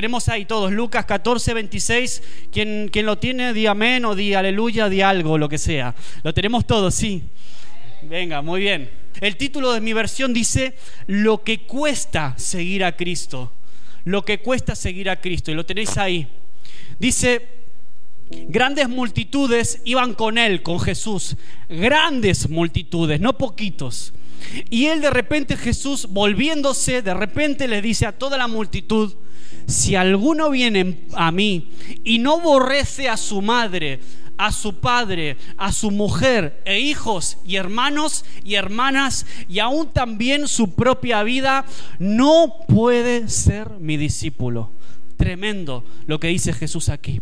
Tenemos ahí todos, Lucas 14, 26, quien, quien lo tiene, di amén o di aleluya, di algo, lo que sea. Lo tenemos todos, sí. Venga, muy bien. El título de mi versión dice, lo que cuesta seguir a Cristo. Lo que cuesta seguir a Cristo. Y lo tenéis ahí. Dice, grandes multitudes iban con él, con Jesús. Grandes multitudes, no poquitos. Y él de repente, Jesús, volviéndose, de repente le dice a toda la multitud, si alguno viene a mí y no aborrece a su madre, a su padre, a su mujer e hijos y hermanos y hermanas y aún también su propia vida, no puede ser mi discípulo. Tremendo lo que dice Jesús aquí.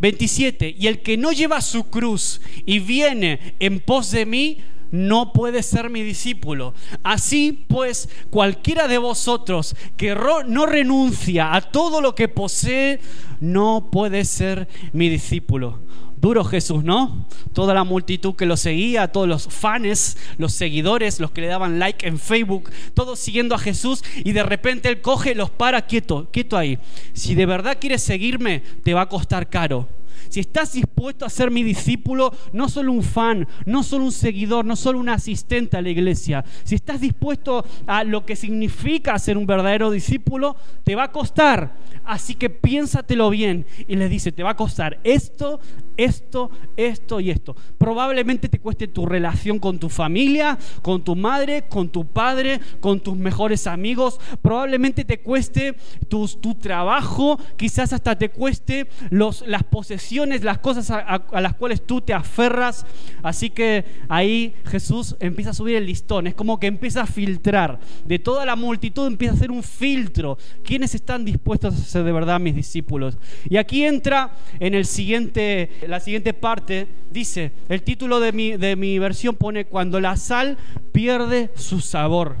27. Y el que no lleva su cruz y viene en pos de mí, no puede ser mi discípulo. Así pues, cualquiera de vosotros que no renuncia a todo lo que posee, no puede ser mi discípulo. Duro Jesús, ¿no? Toda la multitud que lo seguía, todos los fans, los seguidores, los que le daban like en Facebook, todos siguiendo a Jesús y de repente él coge, los para quieto, quieto ahí. Si de verdad quieres seguirme, te va a costar caro si estás dispuesto a ser mi discípulo, no solo un fan, no solo un seguidor, no solo un asistente a la iglesia, si estás dispuesto a lo que significa ser un verdadero discípulo, te va a costar. Así que piénsatelo bien y le dice, te va a costar esto, esto, esto y esto. Probablemente te cueste tu relación con tu familia, con tu madre, con tu padre, con tus mejores amigos. Probablemente te cueste tu, tu trabajo, quizás hasta te cueste los, las posesiones las cosas a, las cuales tú te aferras. Así que ahí Jesús empieza a subir el listón. Es como que empieza a filtrar. De toda la multitud empieza a hacer un filtro. ¿Quiénes están dispuestos a ser de verdad mis discípulos? Y aquí entra en el siguiente, la siguiente parte. Dice, el título de mi, de mi versión pone cuando la sal pierde su sabor.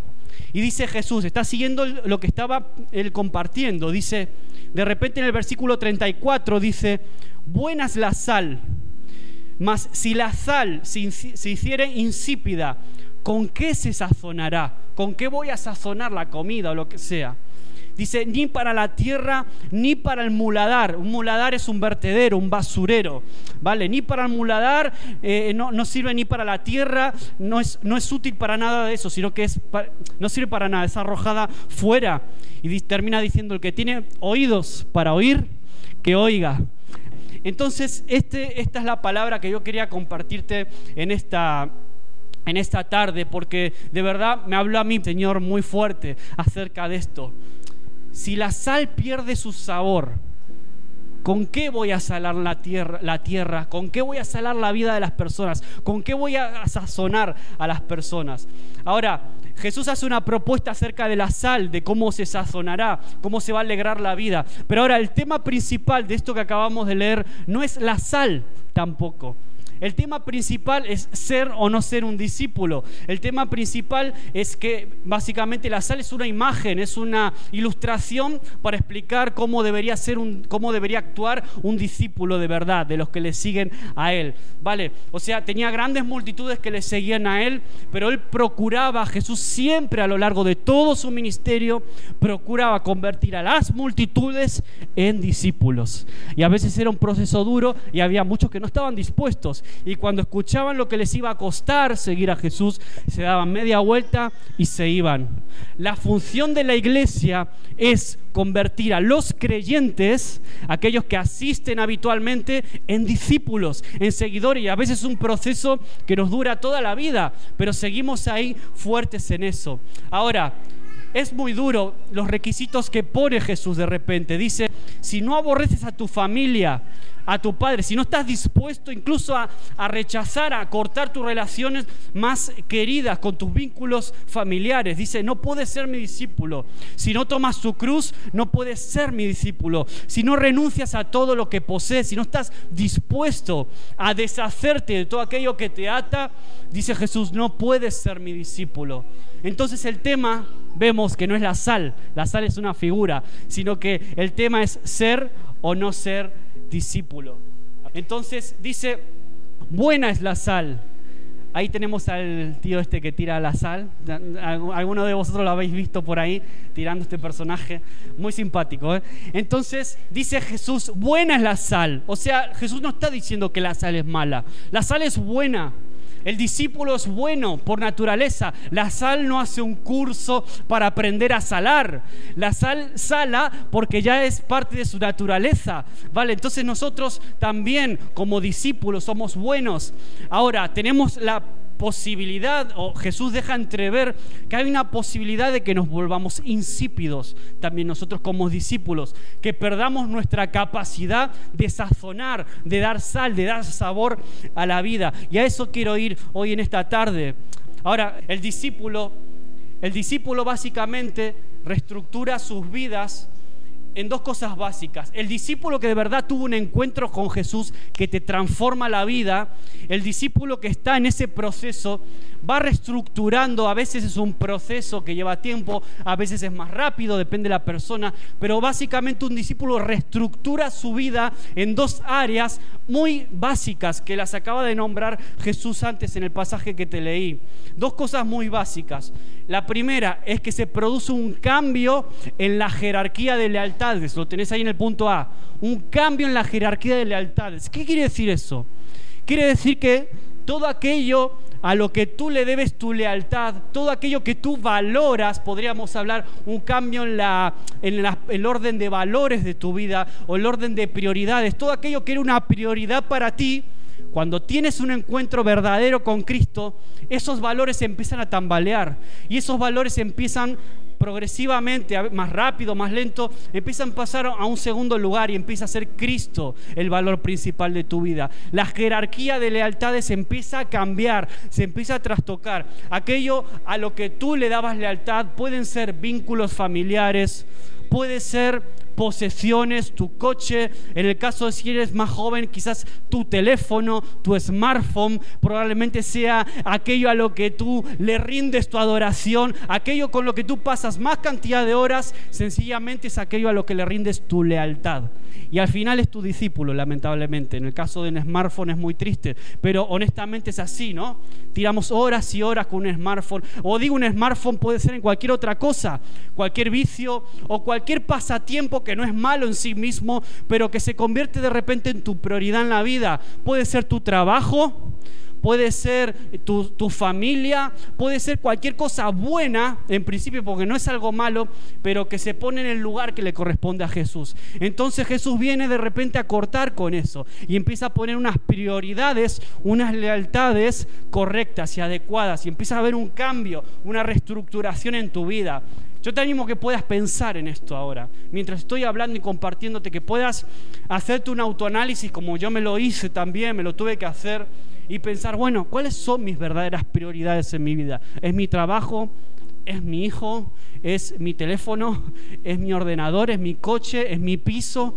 Y dice Jesús, está siguiendo lo que estaba él compartiendo. Dice, de repente en el versículo 34 dice, buena es la sal, mas si la sal se, hiciere insípida, ¿con qué se sazonará? ¿Con qué voy a sazonar la comida o lo que sea? Dice, ni para la tierra, ni para el muladar. Un muladar es un vertedero, un basurero. ¿Vale? Ni para el muladar, eh, no, sirve ni para la tierra, no es, no es útil para nada de eso, sino que es, no sirve para nada, es arrojada fuera. Y termina diciendo, el que tiene oídos para oír, que oiga. Entonces, este, esta es la palabra que yo quería compartirte en esta, en esta tarde, porque de verdad me habló a mí, Señor, muy fuerte acerca de esto. Si la sal pierde su sabor, ¿Con qué voy a salar la tierra, la tierra? ¿Con qué voy a salar la vida de las personas? ¿Con qué voy a sazonar a las personas? Ahora, Jesús hace una propuesta acerca de la sal, de cómo se sazonará, cómo se va a alegrar la vida. Pero ahora el tema principal de esto que acabamos de leer no es la sal tampoco. El tema principal es ser o no ser un discípulo. El tema principal es que básicamente la sal es una imagen, es una ilustración para explicar cómo debería ser un, cómo debería actuar un discípulo de verdad, de los que le siguen a él. Vale, o sea, tenía grandes multitudes que le seguían a él, pero él procuraba, Jesús siempre a lo largo de todo su ministerio, procuraba convertir a las multitudes en discípulos. Y a veces era un proceso duro y había muchos que no estaban dispuestos y cuando escuchaban lo que les iba a costar seguir a Jesús, se daban media vuelta y se iban. La función de la iglesia es convertir a los creyentes, aquellos que asisten habitualmente, en discípulos, en seguidores. Y a veces es un proceso que nos dura toda la vida, pero seguimos ahí fuertes en eso. Ahora, es muy duro los requisitos que pone Jesús de repente. Dice, si no aborreces a tu familia, a tu padre, si no estás dispuesto incluso a, rechazar, a cortar tus relaciones más queridas con tus vínculos familiares, dice, no puedes ser mi discípulo. Si no tomas tu cruz, no puedes ser mi discípulo. Si no renuncias a todo lo que posees, si no estás dispuesto a deshacerte de todo aquello que te ata, dice Jesús, no puedes ser mi discípulo. Entonces el tema vemos que no es la sal, la sal es una figura, sino que el tema es ser o no ser discípulo. Entonces dice, buena es la sal. Ahí tenemos al tío este que tira la sal. Alguno de vosotros lo habéis visto por ahí tirando este personaje. Muy simpático. ¿eh? Entonces dice Jesús, buena es la sal. O sea, Jesús no está diciendo que la sal es mala. La sal es buena. El discípulo es bueno por naturaleza. La sal no hace un curso para aprender a salar. La sal sala porque ya es parte de su naturaleza. ¿Vale? Entonces nosotros también como discípulos somos buenos. Ahora, tenemos la posibilidad, o Jesús deja entrever que hay una posibilidad de que nos volvamos insípidos también nosotros como discípulos, que perdamos nuestra capacidad de sazonar, de dar sal, de dar sabor a la vida. Y a eso quiero ir hoy en esta tarde. Ahora, el discípulo, el discípulo básicamente reestructura sus vidas en dos cosas básicas. El discípulo que de verdad tuvo un encuentro con Jesús que te transforma la vida, el discípulo que está en ese proceso va reestructurando, a veces es un proceso que lleva tiempo, a veces es más rápido, depende de la persona, pero básicamente un discípulo reestructura su vida en dos áreas muy básicas que las acaba de nombrar Jesús antes en el pasaje que te leí. Dos cosas muy básicas. La primera es que se produce un cambio en la jerarquía de lealtades. Lo tenés ahí en el punto A. Un cambio en la jerarquía de lealtades. ¿Qué quiere decir eso? Quiere decir que todo aquello a lo que tú le debes tu lealtad, todo aquello que tú valoras, podríamos hablar un cambio en, el orden de valores de tu vida o el orden de prioridades, todo aquello que era una prioridad para ti, cuando tienes un encuentro verdadero con Cristo, esos valores empiezan a tambalear y esos valores empiezan progresivamente, más rápido, más lento, empiezan a pasar a un segundo lugar y empieza a ser Cristo el valor principal de tu vida. La jerarquía de lealtades empieza a cambiar, se empieza a trastocar. Aquello a lo que tú le dabas lealtad pueden ser vínculos familiares, puede ser posesiones, tu coche, en el caso de si eres más joven, quizás tu teléfono, tu smartphone, probablemente sea aquello a lo que tú le rindes tu adoración, aquello con lo que tú pasas más cantidad de horas, sencillamente es aquello a lo que le rindes tu lealtad. Y al final es tu discípulo, lamentablemente. En el caso de un smartphone es muy triste, pero honestamente es así, ¿no? Tiramos horas y horas con un smartphone. O digo, un smartphone puede ser en cualquier otra cosa, cualquier vicio o cualquier pasatiempo que no es malo en sí mismo, pero que se convierte de repente en tu prioridad en la vida. Puede ser tu trabajo, puede ser tu, tu, familia, puede ser cualquier cosa buena, en principio, porque no es algo malo, pero que se pone en el lugar que le corresponde a Jesús. Entonces Jesús viene de repente a cortar con eso y empieza a poner unas prioridades, unas lealtades correctas y adecuadas y empieza a haber un cambio, una reestructuración en tu vida. Yo te animo que puedas pensar en esto ahora, mientras estoy hablando y compartiéndote, que puedas hacerte un autoanálisis como yo me lo hice también, me lo tuve que hacer, y pensar, bueno, ¿cuáles son mis verdaderas prioridades en mi vida? ¿Es mi trabajo? ¿Es mi hijo? ¿Es mi teléfono? ¿Es mi ordenador? ¿Es mi coche? ¿Es mi piso?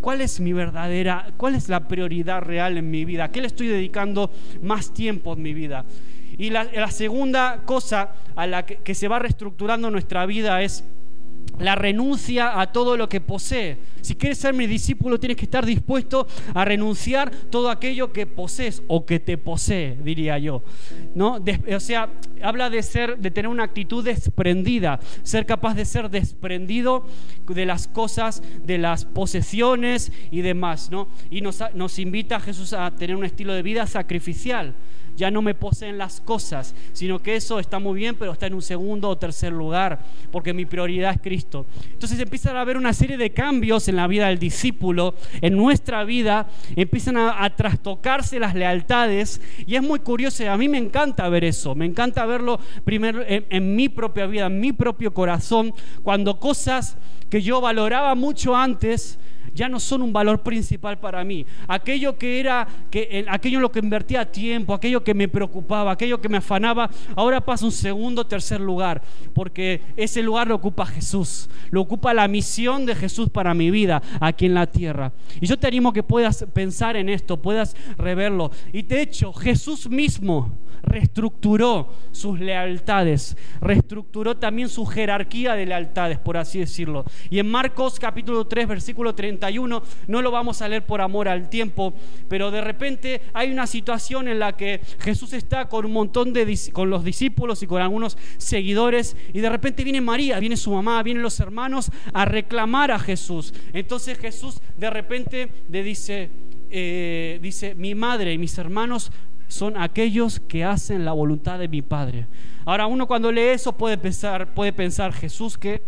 ¿Cuál es mi verdadera, cuál es la prioridad real en mi vida? ¿A qué le estoy dedicando más tiempo en mi vida? Y la, segunda cosa a la que, se va reestructurando nuestra vida es la renuncia a todo lo que posee. Si quieres ser mi discípulo, tienes que estar dispuesto a renunciar todo aquello que posees o que te posee, diría yo. ¿No? o sea, habla de ser, de tener una actitud desprendida, ser capaz de ser desprendido de las cosas, de las posesiones y demás, ¿no? Y nos, nos invita a Jesús a tener un estilo de vida sacrificial ya no me poseen las cosas, sino que eso está muy bien, pero está en un segundo o tercer lugar, porque mi prioridad es Cristo. Entonces empiezan a haber una serie de cambios en la vida del discípulo, en nuestra vida, empiezan a, trastocarse las lealtades, y es muy curioso, a mí me encanta ver eso, me encanta verlo primero en mi propia vida, en mi propio corazón, cuando cosas que yo valoraba mucho antes, ya no son un valor principal para mí. Aquello que era, que, aquello en lo que invertía tiempo, aquello que me preocupaba, aquello que me afanaba, ahora pasa un segundo, tercer lugar, porque ese lugar lo ocupa Jesús, lo ocupa la misión de Jesús para mi vida aquí en la tierra. Y yo te animo que puedas pensar en esto, puedas reverlo. Y de hecho, Jesús mismo reestructuró sus lealtades, reestructuró también su jerarquía de lealtades, por así decirlo. Y en Marcos capítulo 3, versículo 30 31, no lo vamos a leer por amor al tiempo, pero de repente hay una situación en la que Jesús está con un montón de con los discípulos y con algunos seguidores y de repente viene María, viene su mamá, vienen los hermanos a reclamar a Jesús. Entonces Jesús de repente le dice, eh, dice, mi madre y mis hermanos son aquellos que hacen la voluntad de mi Padre. Ahora uno cuando lee eso puede pensar, puede pensar Jesús que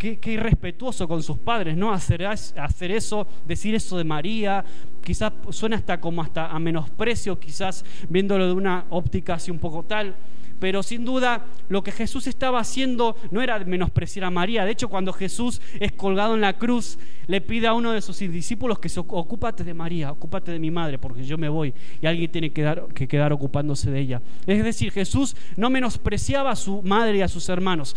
qué, irrespetuoso con sus padres, ¿no? Hacer, hacer eso, decir eso de María, quizás suena hasta como hasta a menosprecio, quizás viéndolo de una óptica así un poco tal pero sin duda lo que Jesús estaba haciendo no era menospreciar a María. De hecho, cuando Jesús es colgado en la cruz, le pide a uno de sus discípulos que se ocúpate de María, ocúpate de mi madre, porque yo me voy y alguien tiene que, que quedar ocupándose de ella. Es decir, Jesús no menospreciaba a su madre y a sus hermanos.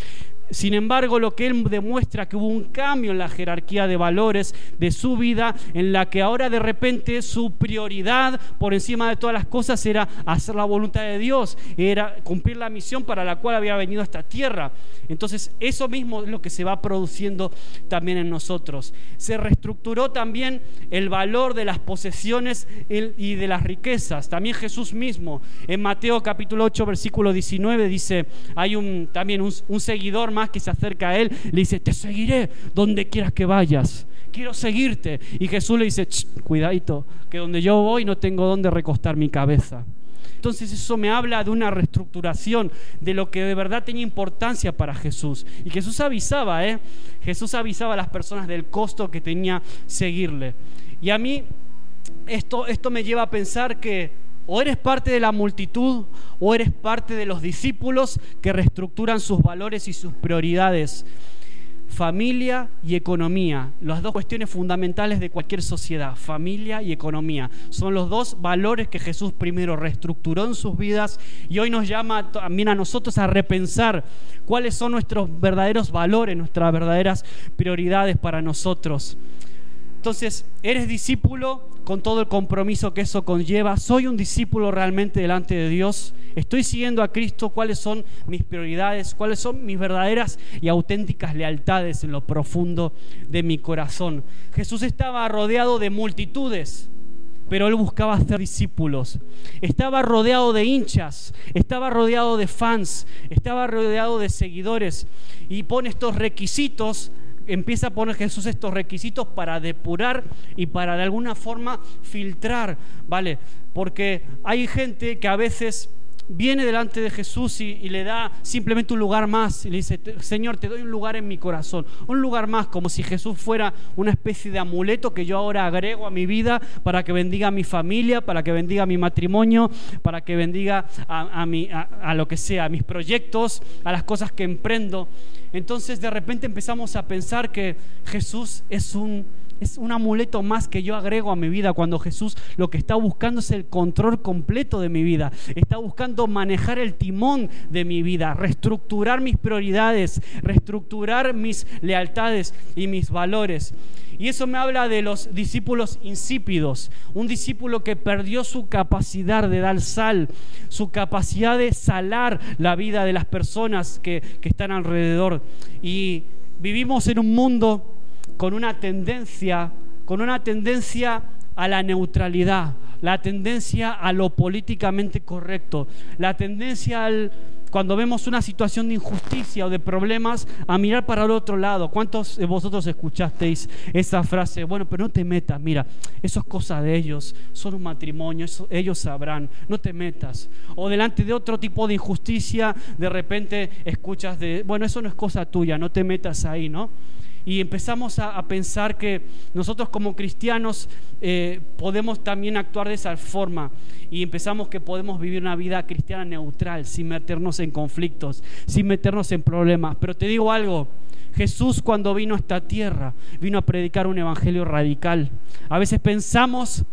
Sin embargo, lo que él demuestra que hubo un cambio en la jerarquía de valores de su vida, en la que ahora de repente su prioridad por encima de todas las cosas era hacer la voluntad de Dios, era cumplir la misión para la cual había venido a esta tierra. Entonces, eso mismo es lo que se va produciendo también en nosotros. Se reestructuró también el valor de las posesiones y de las riquezas. También Jesús mismo, en Mateo capítulo 8, versículo 19, dice, hay un, también un, un seguidor más que se acerca a él, le dice, te seguiré donde quieras que vayas, quiero seguirte. Y Jesús le dice, cuidadito, que donde yo voy no tengo donde recostar mi cabeza. Entonces eso me habla de una reestructuración de lo que de verdad tenía importancia para Jesús. Y Jesús avisaba, ¿eh? Jesús avisaba a las personas del costo que tenía seguirle. Y a mí esto, esto me lleva a pensar que o eres parte de la multitud o eres parte de los discípulos que reestructuran sus valores y sus prioridades. Familia y economía, las dos cuestiones fundamentales de cualquier sociedad, familia y economía. Son los dos valores que Jesús primero reestructuró en sus vidas y hoy nos llama también a nosotros a repensar cuáles son nuestros verdaderos valores, nuestras verdaderas prioridades para nosotros. Entonces, eres discípulo con todo el compromiso que eso conlleva. Soy un discípulo realmente delante de Dios. Estoy siguiendo a Cristo. ¿Cuáles son mis prioridades? ¿Cuáles son mis verdaderas y auténticas lealtades en lo profundo de mi corazón? Jesús estaba rodeado de multitudes pero él buscaba hacer discípulos. Estaba rodeado de hinchas, estaba rodeado de fans, estaba rodeado de seguidores y pone estos requisitos empieza a poner Jesús estos requisitos para depurar y para de alguna forma filtrar, ¿vale? Porque hay gente que a veces viene delante de Jesús y, le da simplemente un lugar más y le dice, Señor, te doy un lugar en mi corazón, un lugar más, como si Jesús fuera una especie de amuleto que yo ahora agrego a mi vida para que bendiga a mi familia, para que bendiga a mi matrimonio, para que bendiga a, a lo que sea, a mis proyectos, a las cosas que emprendo. Entonces de repente empezamos a pensar que Jesús es un, es un amuleto más que yo agrego a mi vida cuando Jesús lo que está buscando es el control completo de mi vida. Está buscando manejar el timón de mi vida, reestructurar mis prioridades, reestructurar mis lealtades y mis valores. Y eso me habla de los discípulos insípidos, un discípulo que perdió su capacidad de dar sal, su capacidad de salar la vida de las personas que, que están alrededor. Y vivimos en un mundo con una tendencia, con una tendencia a la neutralidad, la tendencia a lo políticamente correcto, la tendencia al cuando vemos una situación de injusticia o de problemas, a mirar para el otro lado. ¿Cuántos de vosotros escuchasteis esa frase? Bueno, pero no te metas, mira, eso es cosa de ellos, son un matrimonio, ellos sabrán, no te metas. O delante de otro tipo de injusticia, de repente escuchas de, bueno, eso no es cosa tuya, no te metas ahí, ¿no? Y empezamos a, pensar que nosotros como cristianos eh, podemos también actuar de esa forma y empezamos que podemos vivir una vida cristiana neutral, sin meternos en conflictos, sin meternos en problemas. Pero te digo algo, Jesús cuando vino a esta tierra, vino a predicar un evangelio radical. A veces pensamos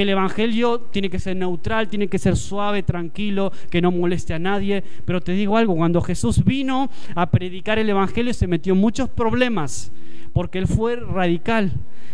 el Evangelio tiene que ser neutral, tiene que ser suave, tranquilo, que no moleste a nadie. Pero te digo algo, cuando Jesús vino a predicar el Evangelio se metió en muchos problemas, porque él fue radical.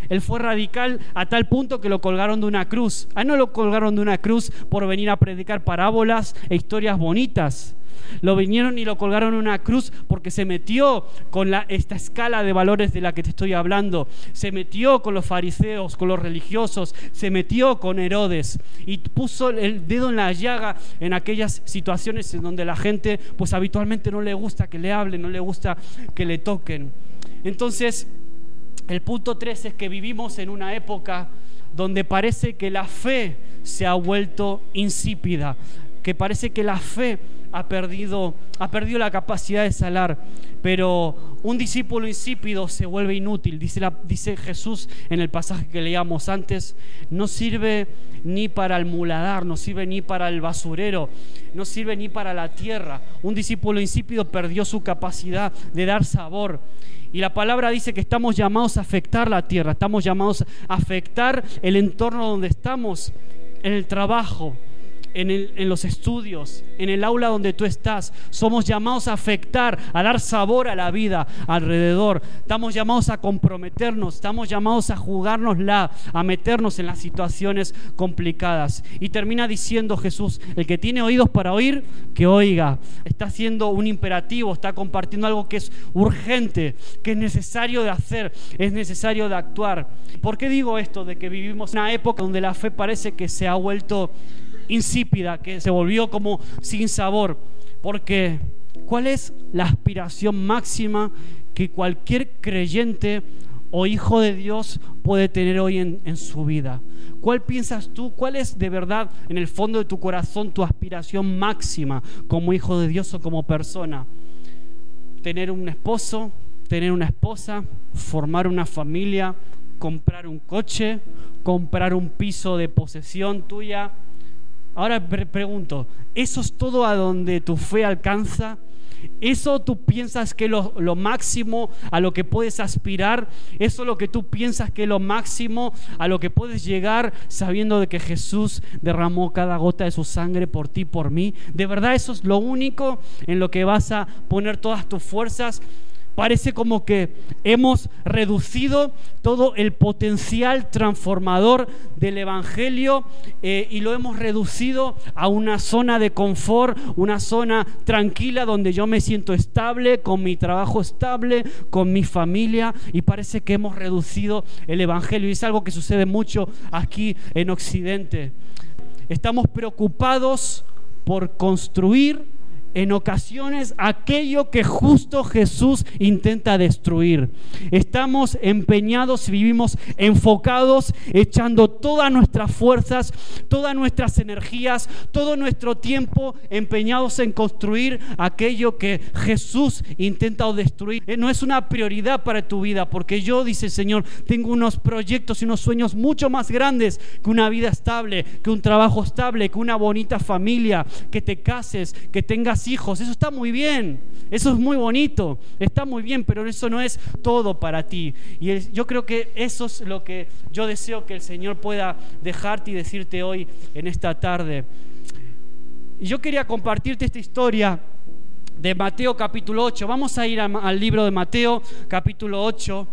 Él fue radical a tal punto que lo colgaron de una cruz. A no lo colgaron de una cruz por venir a predicar parábolas e historias bonitas. Lo vinieron y lo colgaron en una cruz porque se metió con esta escala de valores de la que te estoy hablando. Se metió con los fariseos, con los religiosos, se metió con Herodes y puso el dedo en la llaga en aquellas situaciones en donde la gente pues habitualmente no le gusta que le hablen, no le gusta que le toquen. Entonces, el punto 3 es que vivimos en una época donde parece que la fe se ha vuelto insípida, que parece que la fe ha perdido, ha perdido la capacidad de salar, pero un discípulo insípido se vuelve inútil, dice, dice Jesús en el pasaje que leíamos antes, no sirve ni para el muladar, no sirve ni para el basurero, no sirve ni para la tierra. Un discípulo insípido perdió su capacidad de dar sabor. Y la palabra dice que estamos llamados a afectar la tierra, estamos llamados a afectar el entorno donde estamos, en el trabajo, en, los estudios, en el aula donde tú estás. Somos llamados a afectar, a dar sabor a la vida alrededor. Estamos llamados a comprometernos, estamos llamados a jugárnosla, a meternos en las situaciones complicadas. Y termina diciendo Jesús, el que tiene oídos para oír, que oiga. Está haciendo un imperativo, está compartiendo algo que es urgente, que es necesario de hacer, es necesario de actuar. ¿Por qué digo esto? De que vivimos en una época donde la fe parece que se ha vuelto insípida, que se volvió como sin sabor. Porque, ¿cuál es la aspiración máxima que cualquier creyente o hijo de Dios puede tener hoy en, su vida? ¿Cuál piensas tú? ¿Cuál es de verdad en el fondo de tu corazón tu aspiración máxima como hijo de Dios o como persona? Tener un esposo, tener una esposa, formar una familia, comprar un coche, comprar un piso de posesión tuya, Ahora pregunto, ¿eso es todo a donde tu fe alcanza? ¿Eso tú piensas que es lo, máximo a lo que puedes aspirar? ¿Eso es lo que tú piensas que es lo máximo a lo que puedes llegar sabiendo de que Jesús derramó cada gota de su sangre por ti, por mí? ¿De verdad eso es lo único en lo que vas a poner todas tus fuerzas? Parece como que hemos reducido todo el potencial transformador del Evangelio eh, y lo hemos reducido a una zona de confort, una zona tranquila donde yo me siento estable, con mi trabajo estable, con mi familia y parece que hemos reducido el Evangelio y es algo que sucede mucho aquí en Occidente. Estamos preocupados por construir en ocasiones aquello que justo Jesús intenta destruir. Estamos empeñados, vivimos enfocados, echando todas nuestras fuerzas, todas nuestras energías, todo nuestro tiempo empeñados en construir aquello que Jesús intenta destruir. Eh, no es una prioridad para tu vida, porque yo, dice el Señor, tengo unos proyectos y unos sueños mucho más grandes que una vida estable, que un trabajo estable, que una bonita familia, que te cases, que tengas hijos, eso está muy bien, eso es muy bonito, está muy bien, pero eso no es todo para ti. Y yo creo que eso es lo que yo deseo que el Señor pueda dejarte y decirte hoy en esta tarde. Y yo quería compartirte esta historia de Mateo capítulo 8. Vamos a ir al libro de Mateo capítulo 8,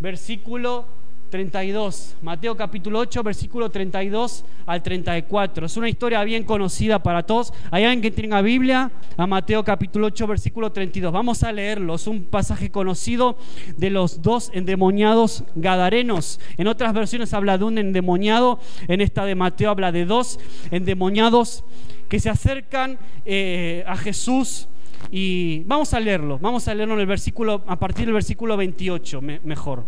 versículo 32. Mateo capítulo 8, versículo 32 al 34. Es una historia bien conocida para todos. Hay alguien que tenga Biblia, a Mateo capítulo 8, versículo 32. Vamos a leerlo. Es un pasaje conocido de los dos endemoniados gadarenos. En otras versiones habla de un endemoniado. En esta de Mateo habla de dos endemoniados que se acercan eh, a Jesús. Y vamos a leerlo, vamos a leerlo en el versículo, a partir del versículo 28, mejor.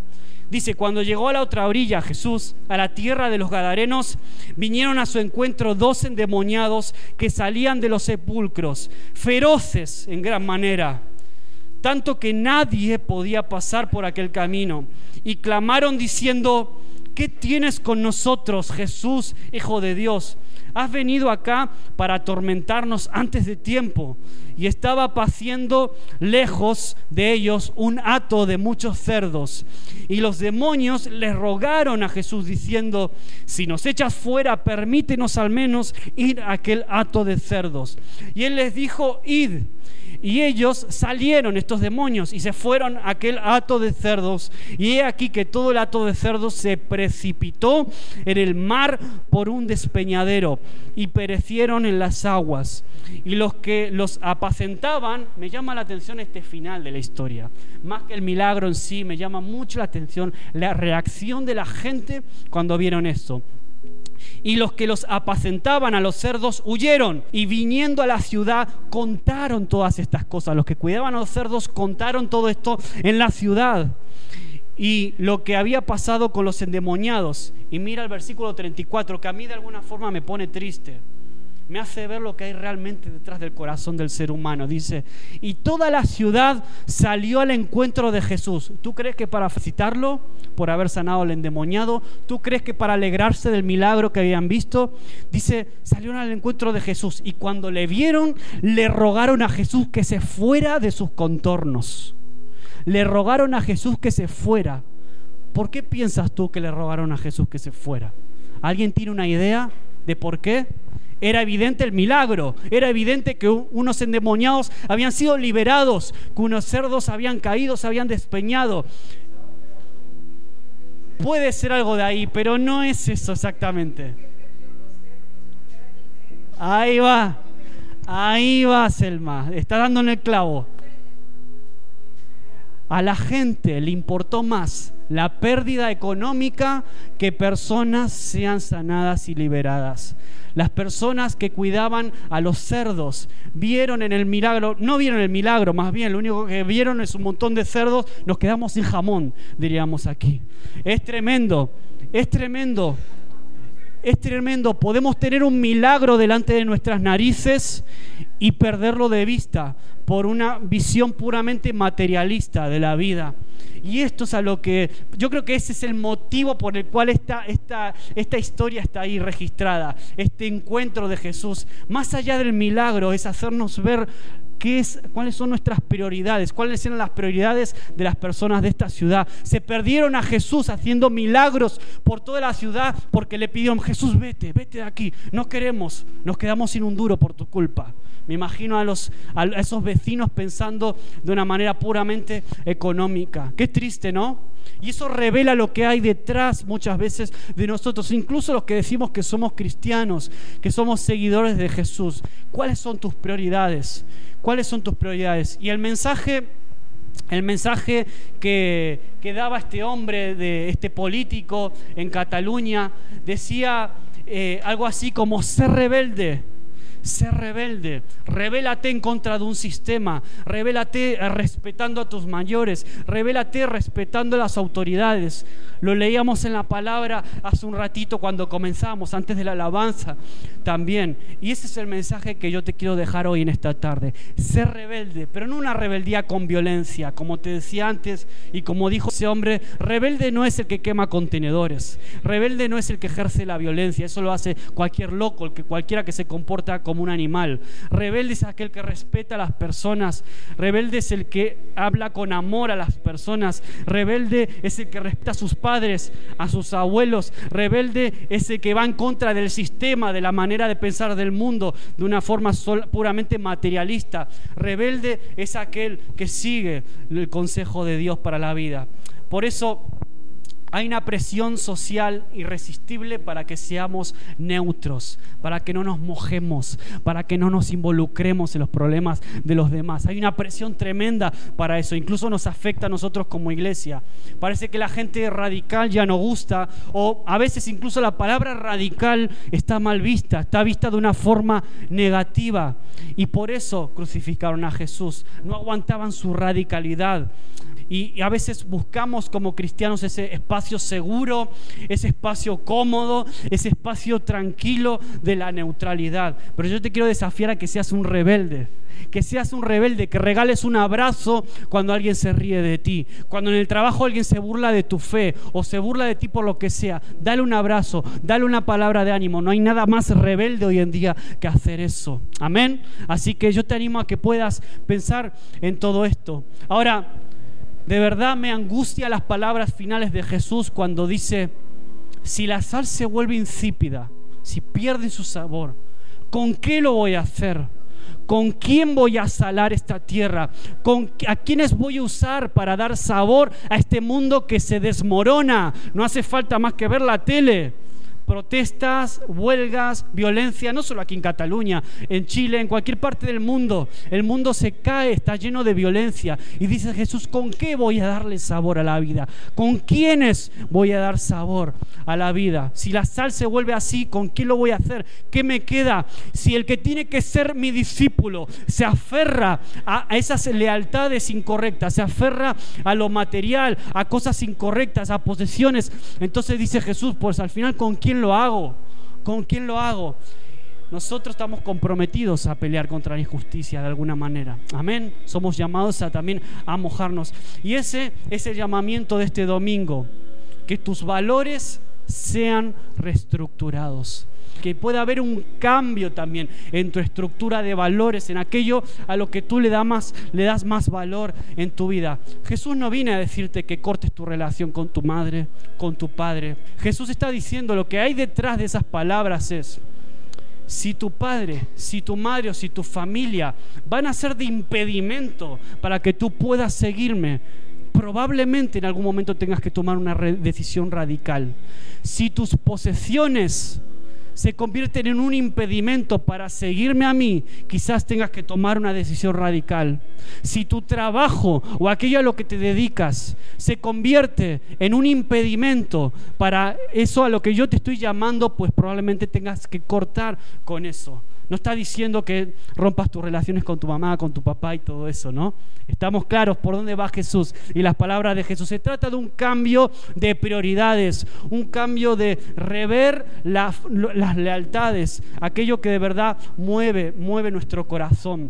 Dice, cuando llegó a la otra orilla Jesús, a la tierra de los Gadarenos, vinieron a su encuentro dos endemoniados que salían de los sepulcros, feroces en gran manera, tanto que nadie podía pasar por aquel camino, y clamaron diciendo, ¿qué tienes con nosotros, Jesús, Hijo de Dios? Has venido acá para atormentarnos antes de tiempo. Y estaba paciendo lejos de ellos un hato de muchos cerdos. Y los demonios le rogaron a Jesús diciendo, si nos echas fuera, permítenos al menos ir a aquel hato de cerdos. Y él les dijo, id. Y ellos salieron, estos demonios, y se fueron a aquel hato de cerdos. Y he aquí que todo el hato de cerdos se precipitó en el mar por un despeñadero y perecieron en las aguas. Y los que los apacentaban, me llama la atención este final de la historia. Más que el milagro en sí, me llama mucho la atención la reacción de la gente cuando vieron esto. Y los que los apacentaban a los cerdos huyeron y viniendo a la ciudad contaron todas estas cosas. Los que cuidaban a los cerdos contaron todo esto en la ciudad. Y lo que había pasado con los endemoniados. Y mira el versículo 34, que a mí de alguna forma me pone triste me hace ver lo que hay realmente detrás del corazón del ser humano. Dice, y toda la ciudad salió al encuentro de Jesús. ¿Tú crees que para felicitarlo por haber sanado al endemoniado? ¿Tú crees que para alegrarse del milagro que habían visto? Dice, salieron al encuentro de Jesús y cuando le vieron, le rogaron a Jesús que se fuera de sus contornos. Le rogaron a Jesús que se fuera. ¿Por qué piensas tú que le rogaron a Jesús que se fuera? ¿Alguien tiene una idea de por qué? Era evidente el milagro, era evidente que unos endemoniados habían sido liberados, que unos cerdos habían caído, se habían despeñado. Puede ser algo de ahí, pero no es eso exactamente. Ahí va, ahí va Selma, está dando en el clavo. A la gente le importó más la pérdida económica que personas sean sanadas y liberadas. Las personas que cuidaban a los cerdos vieron en el milagro, no vieron el milagro, más bien lo único que vieron es un montón de cerdos, nos quedamos sin jamón, diríamos aquí. Es tremendo, es tremendo. Es tremendo, podemos tener un milagro delante de nuestras narices y perderlo de vista por una visión puramente materialista de la vida. Y esto es a lo que yo creo que ese es el motivo por el cual esta, esta, esta historia está ahí registrada, este encuentro de Jesús. Más allá del milagro es hacernos ver cuáles son nuestras prioridades, cuáles eran las prioridades de las personas de esta ciudad. Se perdieron a Jesús haciendo milagros por toda la ciudad porque le pidieron, Jesús, vete, vete de aquí, no queremos, nos quedamos sin un duro por tu culpa. Me imagino a, los, a esos vecinos pensando de una manera puramente económica. Qué triste, ¿no? Y eso revela lo que hay detrás muchas veces de nosotros, incluso los que decimos que somos cristianos, que somos seguidores de Jesús. ¿Cuáles son tus prioridades? ¿Cuáles son tus prioridades? Y el mensaje el mensaje que, daba este hombre, de este político en Cataluña, decía eh, algo así como ser rebelde Sé rebelde, revélate en contra de un sistema, revélate respetando a tus mayores, revélate respetando a las autoridades. Lo leíamos en la palabra hace un ratito cuando comenzamos, antes de la alabanza también. Y ese es el mensaje que yo te quiero dejar hoy en esta tarde. Ser rebelde, pero no una rebeldía con violencia, como te decía antes y como dijo ese hombre, rebelde no es el que quema contenedores, rebelde no es el que ejerce la violencia, eso lo hace cualquier loco, el que cualquiera que se comporta como un animal. Rebelde es aquel que respeta a las personas, rebelde es el que habla con amor a las personas, rebelde es el que respeta a sus padres a sus abuelos. Rebelde es el que va en contra del sistema, de la manera de pensar del mundo, de una forma puramente materialista. Rebelde es aquel que sigue el consejo de Dios para la vida. Por eso hay una presión social irresistible para que seamos neutros, para que no nos mojemos, para que no nos involucremos en los problemas de los demás. Hay una presión tremenda para eso, incluso nos afecta a nosotros como iglesia. Parece que la gente radical ya no gusta o a veces incluso la palabra radical está mal vista, está vista de una forma negativa y por eso crucificaron a Jesús. No aguantaban su radicalidad. Y, a veces buscamos como cristianos ese espacio seguro, ese espacio cómodo, ese espacio tranquilo de la neutralidad. Pero yo te quiero desafiar a que seas un rebelde que seas un rebelde, que regales un abrazo cuando alguien se ríe de ti, cuando en el trabajo alguien se burla de tu fe o se burla de ti por lo que sea, dale un abrazo, dale una palabra de ánimo. No hay nada más rebelde hoy en día que hacer eso. Amén. Así que yo te animo a que puedas pensar en todo esto. Ahora, de verdad me angustia las palabras finales de Jesús cuando dice, si la sal se vuelve insípida, si pierde su sabor, ¿con qué lo voy a hacer? ¿Con quién voy a salar esta tierra? ¿Con ¿A quiénes voy a usar para dar sabor a este mundo que se desmorona? No hace falta más que ver la tele protestas, huelgas, violencia, no solo aquí en Cataluña, en Chile, en cualquier parte del mundo. El mundo se cae, está lleno de violencia. Y dice Jesús, ¿con qué voy a darle sabor a la vida? ¿Con quiénes voy a dar sabor a la vida? Si la sal se vuelve así, ¿con quién lo voy a hacer? ¿Qué me queda? Si el que tiene que ser mi discípulo se aferra a, esas lealtades incorrectas, se aferra a lo material, a cosas incorrectas, a posesiones, entonces dice Jesús, pues al final, ¿con quién lo hago? ¿Con quién lo hago? Nosotros estamos comprometidos a pelear contra la injusticia de alguna manera. Amén. Somos llamados a también a mojarnos. Y ese es el llamamiento de este domingo. Que tus valores sean reestructurados que pueda haber un cambio también en tu estructura de valores, en aquello a lo que tú le, das más, le das más valor en tu vida. Jesús no viene a decirte que cortes tu relación con tu madre, con tu padre. Jesús está diciendo lo que hay detrás de esas palabras es, si tu padre, si tu madre o si tu familia van a ser de impedimento para que tú puedas seguirme, probablemente en algún momento tengas que tomar una decisión radical. Si tus posesiones se convierten en un impedimento para seguirme a mí, quizás tengas que tomar una decisión radical. Si tu trabajo o aquello a lo que te dedicas se convierte en un impedimento para eso a lo que yo te estoy llamando, pues probablemente tengas que cortar con eso. No está diciendo que rompas tus relaciones con tu mamá, con tu papá y todo eso, ¿no? Estamos claros por dónde va Jesús y las palabras de Jesús. Se trata de un cambio de prioridades, un cambio de rever las lealtades, aquello que de verdad mueve, mueve nuestro corazón.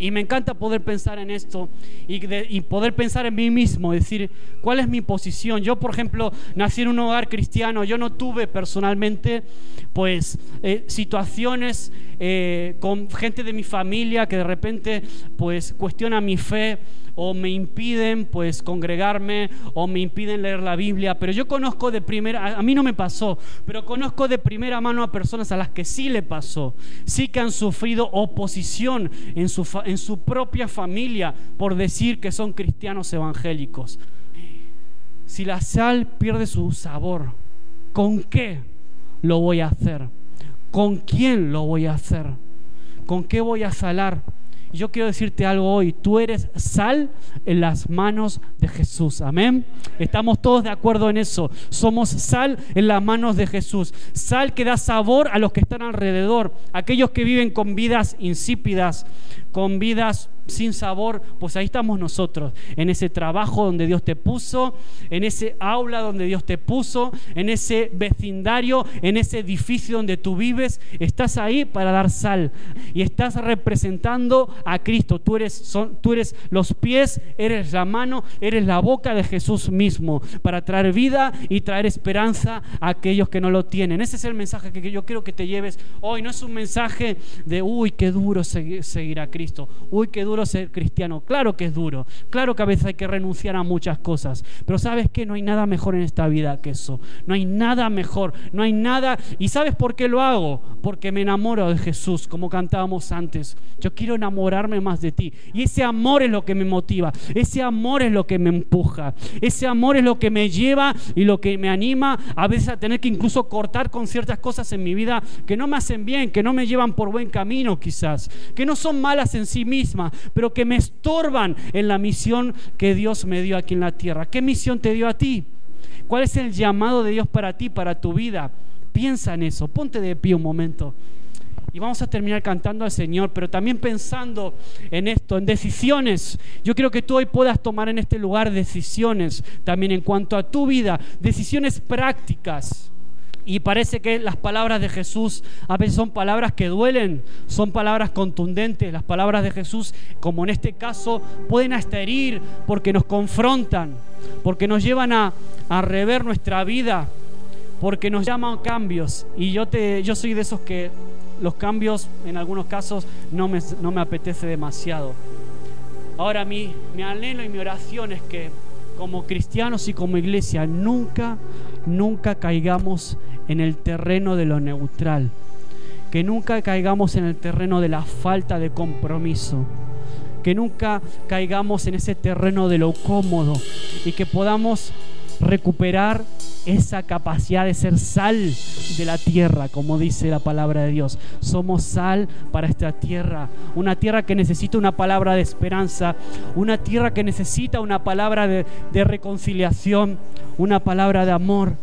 Y me encanta poder pensar en esto y, poder pensar en mí mismo, decir, ¿cuál es mi posición? Yo, por ejemplo, nací en un hogar cristiano, yo no tuve personalmente, pues, eh, situaciones eh, con gente de mi familia que de repente, pues, cuestiona mi fe o me impiden pues congregarme o me impiden leer la Biblia, pero yo conozco de primera, a mí no me pasó, pero conozco de primera mano a personas a las que sí le pasó, sí que han sufrido oposición en su, en su propia familia por decir que son cristianos evangélicos. Si la sal pierde su sabor, ¿con qué lo voy a hacer? ¿Con quién lo voy a hacer? ¿Con qué voy a salar? Yo quiero decirte algo hoy, tú eres sal en las manos de Jesús, amén. Estamos todos de acuerdo en eso, somos sal en las manos de Jesús, sal que da sabor a los que están alrededor, aquellos que viven con vidas insípidas, con vidas sin sabor, pues ahí estamos nosotros, en ese trabajo donde Dios te puso, en ese aula donde Dios te puso, en ese vecindario, en ese edificio donde tú vives, estás ahí para dar sal y estás representando a Cristo. Tú eres, tú eres los pies, eres la mano, eres la boca de Jesús mismo para traer vida y traer esperanza a aquellos que no lo tienen. Ese es el mensaje que yo quiero que te lleves hoy. No es un mensaje de, uy, qué duro seguir, seguir a Cristo, uy, qué duro ser cristiano. Claro que es duro, claro que a veces hay que renunciar a muchas cosas, pero sabes que no hay nada mejor en esta vida que eso. No hay nada mejor, no hay nada. ¿Y sabes por qué lo hago? Porque me enamoro de Jesús, como cantábamos antes. Yo quiero enamorarme más de ti. Y ese amor es lo que me motiva, ese amor es lo que me empuja, ese amor es lo que me lleva y lo que me anima a veces a tener que incluso cortar con ciertas cosas en mi vida que no me hacen bien, que no me llevan por buen camino quizás, que no son malas en sí mismas, pero que me estorban en la misión que Dios me dio aquí en la tierra. ¿Qué misión te dio a ti? ¿Cuál es el llamado de Dios para ti, para tu vida? Piensa en eso, ponte de pie un momento Y vamos a terminar cantando al Señor, pero también pensando en esto, en decisiones. Yo creo que tú hoy puedas tomar en este lugar decisiones también en cuanto a tu vida, decisiones prácticas. Y parece que las palabras de Jesús a veces son palabras que duelen, son palabras contundentes. Las palabras de Jesús, como en este caso, pueden hasta herir porque nos confrontan, porque nos llevan a, rever nuestra vida, porque nos llaman cambios. Y yo, te, yo soy de esos que los cambios en algunos casos no me, no me apetece demasiado. Ahora mi, mi anhelo y mi oración es que como cristianos y como iglesia nunca, nunca caigamos en el terreno de lo neutral. Que nunca caigamos en el terreno de la falta de compromiso. Que nunca caigamos en ese terreno de lo cómodo y que podamos recuperar esa capacidad de ser sal de la tierra, como dice la palabra de Dios. Somos sal para esta tierra, una tierra que necesita una palabra de esperanza, una tierra que necesita una palabra de, reconciliación, una palabra de amor.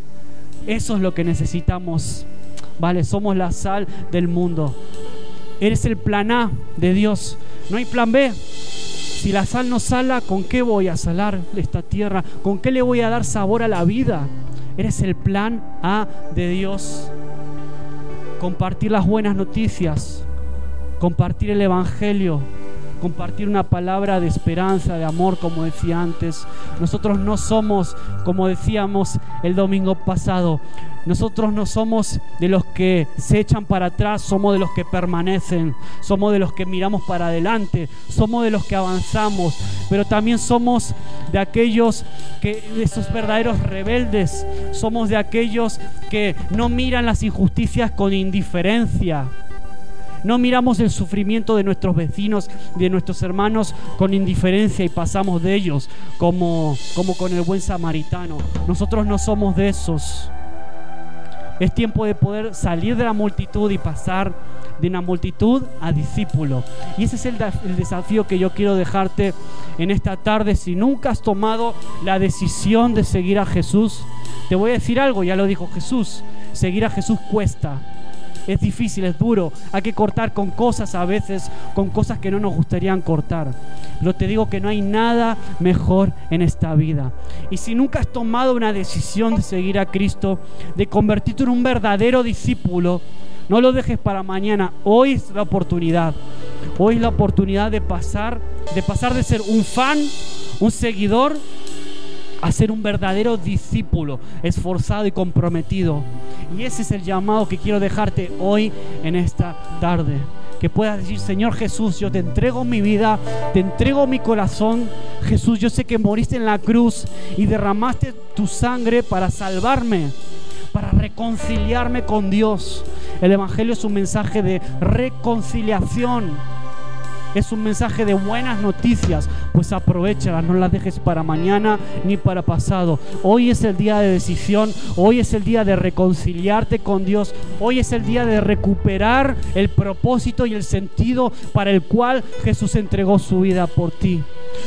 Eso es lo que necesitamos. Vale, somos la sal del mundo. Eres el plan A de Dios. No hay plan B. Si la sal no sala, ¿con qué voy a salar esta tierra? ¿Con qué le voy a dar sabor a la vida? Eres el plan A de Dios. Compartir las buenas noticias, compartir el Evangelio, compartir una palabra de esperanza, de amor, como decía antes. Nosotros no somos, como decíamos el domingo pasado, nosotros no somos de los que se echan para atrás, somos de los que permanecen, somos de los que miramos para adelante, somos de los que avanzamos, pero también somos de aquellos que, de esos verdaderos rebeldes, somos de aquellos que no miran las injusticias con indiferencia no miramos el sufrimiento de nuestros vecinos, de nuestros hermanos con indiferencia y pasamos de ellos como, como con el buen samaritano. Nosotros no somos de esos. Es tiempo de poder salir de la multitud y pasar de una multitud a discípulo. Y ese es el, el, desafío que yo quiero dejarte en esta tarde. Si nunca has tomado la decisión de seguir a Jesús, te voy a decir algo, ya lo dijo Jesús, seguir a Jesús cuesta es difícil, es duro. Hay que cortar con cosas a veces, con cosas que no nos gustarían cortar. Pero te digo que no hay nada mejor en esta vida. Y si nunca has tomado una decisión de seguir a Cristo, de convertirte en un verdadero discípulo, no lo dejes para mañana. Hoy es la oportunidad. Hoy es la oportunidad de pasar, de pasar de ser un fan, un seguidor, a ser un verdadero discípulo, esforzado y comprometido. Y ese es el llamado que quiero dejarte hoy en esta tarde. Que puedas decir, Señor Jesús, yo te entrego mi vida, te entrego mi corazón. Jesús, yo sé que moriste en la cruz y derramaste tu sangre para salvarme, para reconciliarme con Dios. El Evangelio es un mensaje de reconciliación es un mensaje de buenas noticias, pues aprovechalas, no las dejes para mañana ni para pasado. Hoy es el día de decisión, hoy es el día de reconciliarte con Dios, hoy es el día de recuperar el propósito y el sentido para el cual Jesús entregó su vida por ti.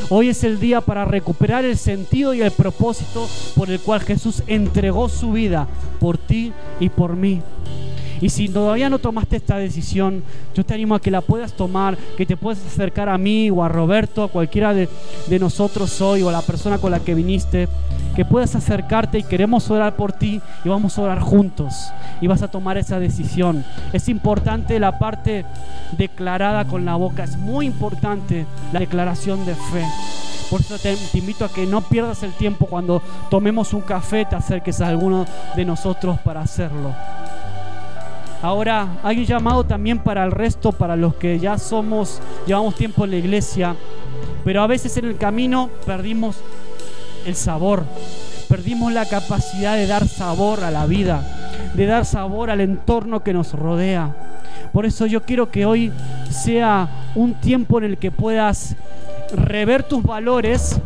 Hoy es el día para recuperar el sentido y el propósito por el cual Jesús entregó su vida por ti y por mí. Y si todavía no tomaste esta decisión, yo te animo a que la puedas tomar, que te puedas acercar a mí o a Roberto, a cualquiera de, nosotros hoy o a la persona con la que viniste, que puedas acercarte y queremos orar por ti y vamos a orar juntos y vas a tomar esa decisión. Es importante la parte declarada con la boca, es muy importante la declaración de fe. Por eso te, te, invito a que no pierdas el tiempo cuando tomemos un café, te acerques a alguno de nosotros para hacerlo. Ahora hay un llamado también para el resto, para los que ya somos, llevamos tiempo en la iglesia, pero a veces en el camino perdimos el sabor, perdimos la capacidad de dar sabor a la vida, de dar sabor al entorno que nos rodea. Por eso yo quiero que hoy sea un tiempo en el que puedas rever tus valores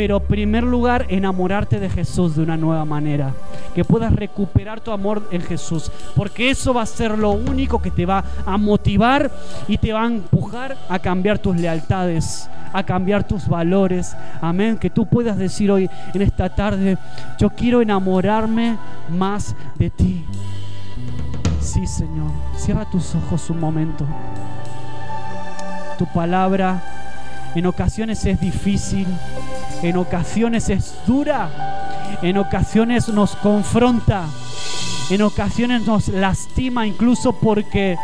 pero en primer lugar enamorarte de Jesús de una nueva manera, que puedas recuperar tu amor en Jesús, porque eso va a ser lo único que te va a motivar y te va a empujar a cambiar tus lealtades, a cambiar tus valores. Amén, que tú puedas decir hoy en esta tarde, yo quiero enamorarme más de ti. Sí, Señor. Cierra tus ojos un momento. Tu palabra en ocasiones es difícil, en ocasiones es dura, en ocasiones nos confronta, en ocasiones nos lastima incluso porque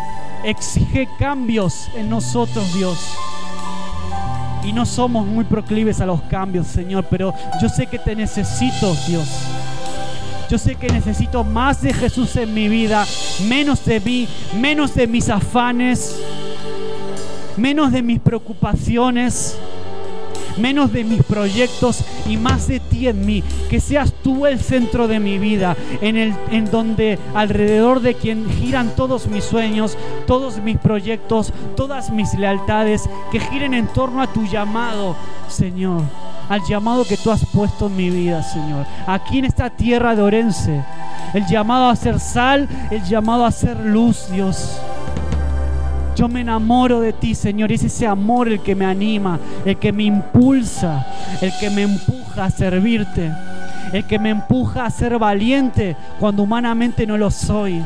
exige cambios en nosotros, Dios. Y no somos muy proclives a los cambios, Señor, pero yo sé que te necesito, Dios. Yo sé que necesito más de Jesús en mi vida, menos de mí, menos de mis afanes, menos de mis preocupaciones menos de mis proyectos y más de ti en mí. Que seas tú el centro de mi vida, en, el, en donde alrededor de quien giran todos mis sueños, todos mis proyectos, todas mis lealtades, que giren en torno a tu llamado, Señor. Al llamado que tú has puesto en mi vida, Señor. Aquí en esta tierra de Orense. El llamado a ser sal, el llamado a ser luz, Dios. Yo me enamoro de ti, Señor. Es ese amor el que me anima, el que me impulsa, el que me empuja a servirte, el que me empuja a ser valiente cuando humanamente no lo soy.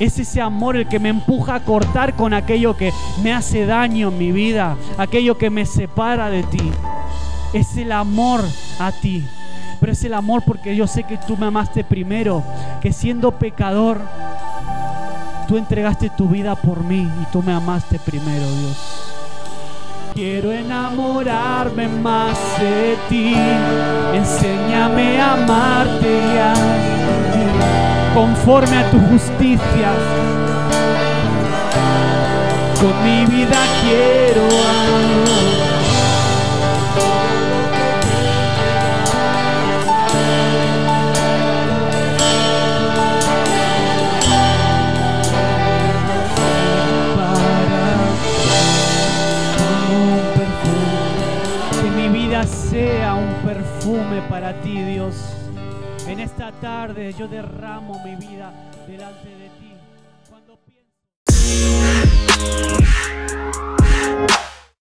Es ese amor el que me empuja a cortar con aquello que me hace daño en mi vida, aquello que me separa de ti. Es el amor a ti. Pero es el amor porque yo sé que tú me amaste primero, que siendo pecador, tú entregaste tu vida por mí y tú me amaste primero, Dios. Quiero enamorarme más de ti, enséñame a amarte ya, conforme a tu justicia. Con mi vida quiero amar. perfume para ti, Dios. En esta tarde yo derramo mi vida delante de ti. Cuando pienso...